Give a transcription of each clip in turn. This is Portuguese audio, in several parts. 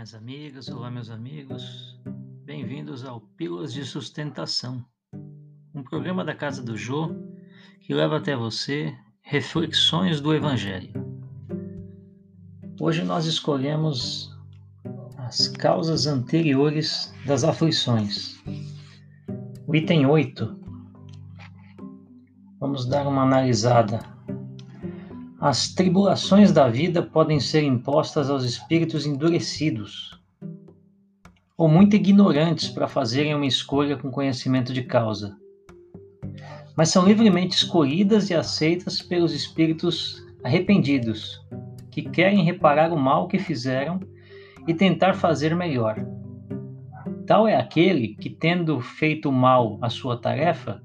minhas amigas, olá, meus amigos. Bem-vindos ao Pílulas de Sustentação, um programa da Casa do Jô que leva até você reflexões do Evangelho. Hoje nós escolhemos as causas anteriores das aflições. O item 8. Vamos dar uma analisada as tribulações da vida podem ser impostas aos espíritos endurecidos ou muito ignorantes para fazerem uma escolha com conhecimento de causa, mas são livremente escolhidas e aceitas pelos espíritos arrependidos, que querem reparar o mal que fizeram e tentar fazer melhor. Tal é aquele que, tendo feito mal a sua tarefa,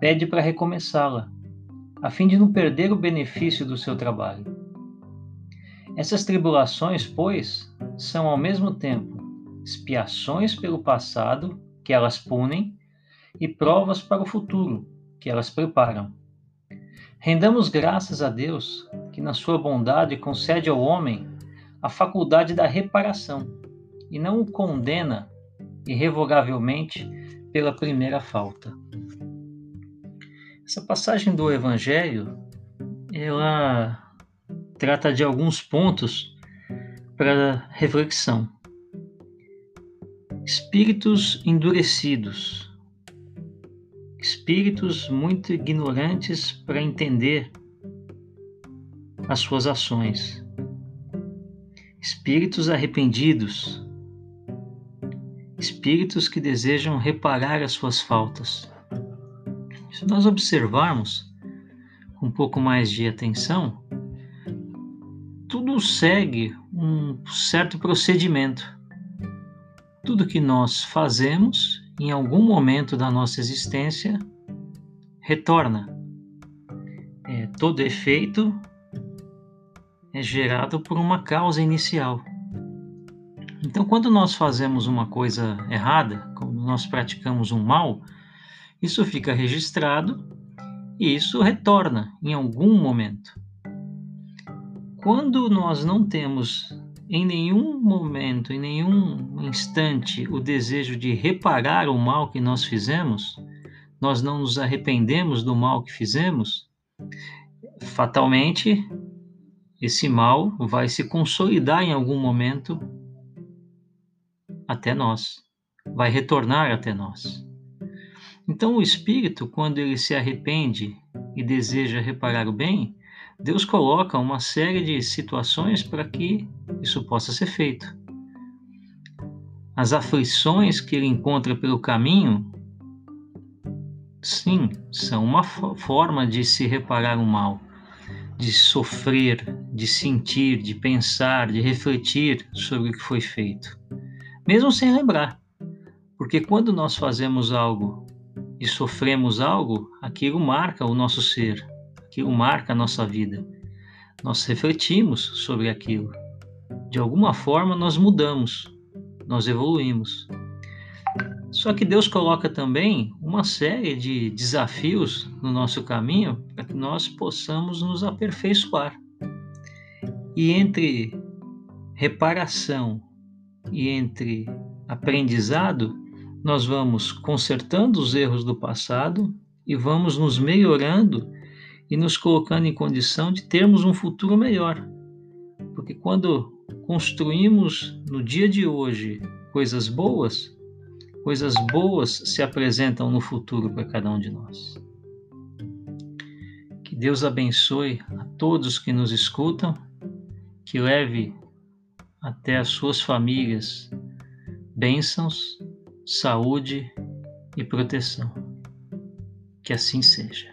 pede para recomeçá-la a fim de não perder o benefício do seu trabalho. Essas tribulações, pois, são ao mesmo tempo expiações pelo passado, que elas punem, e provas para o futuro, que elas preparam. Rendamos graças a Deus, que na sua bondade concede ao homem a faculdade da reparação e não o condena irrevogavelmente pela primeira falta. Essa passagem do Evangelho, ela trata de alguns pontos para reflexão. Espíritos endurecidos, espíritos muito ignorantes para entender as suas ações, espíritos arrependidos, espíritos que desejam reparar as suas faltas. Se nós observarmos com um pouco mais de atenção, tudo segue um certo procedimento. Tudo que nós fazemos em algum momento da nossa existência retorna. É, todo efeito é gerado por uma causa inicial. Então, quando nós fazemos uma coisa errada, quando nós praticamos um mal, isso fica registrado e isso retorna em algum momento. Quando nós não temos em nenhum momento, em nenhum instante, o desejo de reparar o mal que nós fizemos, nós não nos arrependemos do mal que fizemos, fatalmente esse mal vai se consolidar em algum momento até nós, vai retornar até nós. Então, o espírito, quando ele se arrepende e deseja reparar o bem, Deus coloca uma série de situações para que isso possa ser feito. As aflições que ele encontra pelo caminho, sim, são uma forma de se reparar o mal, de sofrer, de sentir, de pensar, de refletir sobre o que foi feito, mesmo sem lembrar. Porque quando nós fazemos algo e sofremos algo, aquilo marca o nosso ser, aquilo marca a nossa vida. Nós refletimos sobre aquilo. De alguma forma, nós mudamos, nós evoluímos. Só que Deus coloca também uma série de desafios no nosso caminho para que nós possamos nos aperfeiçoar. E entre reparação e entre aprendizado, nós vamos consertando os erros do passado e vamos nos melhorando e nos colocando em condição de termos um futuro melhor. Porque quando construímos no dia de hoje coisas boas, coisas boas se apresentam no futuro para cada um de nós. Que Deus abençoe a todos que nos escutam, que leve até as suas famílias bênçãos saúde e proteção. Que assim seja.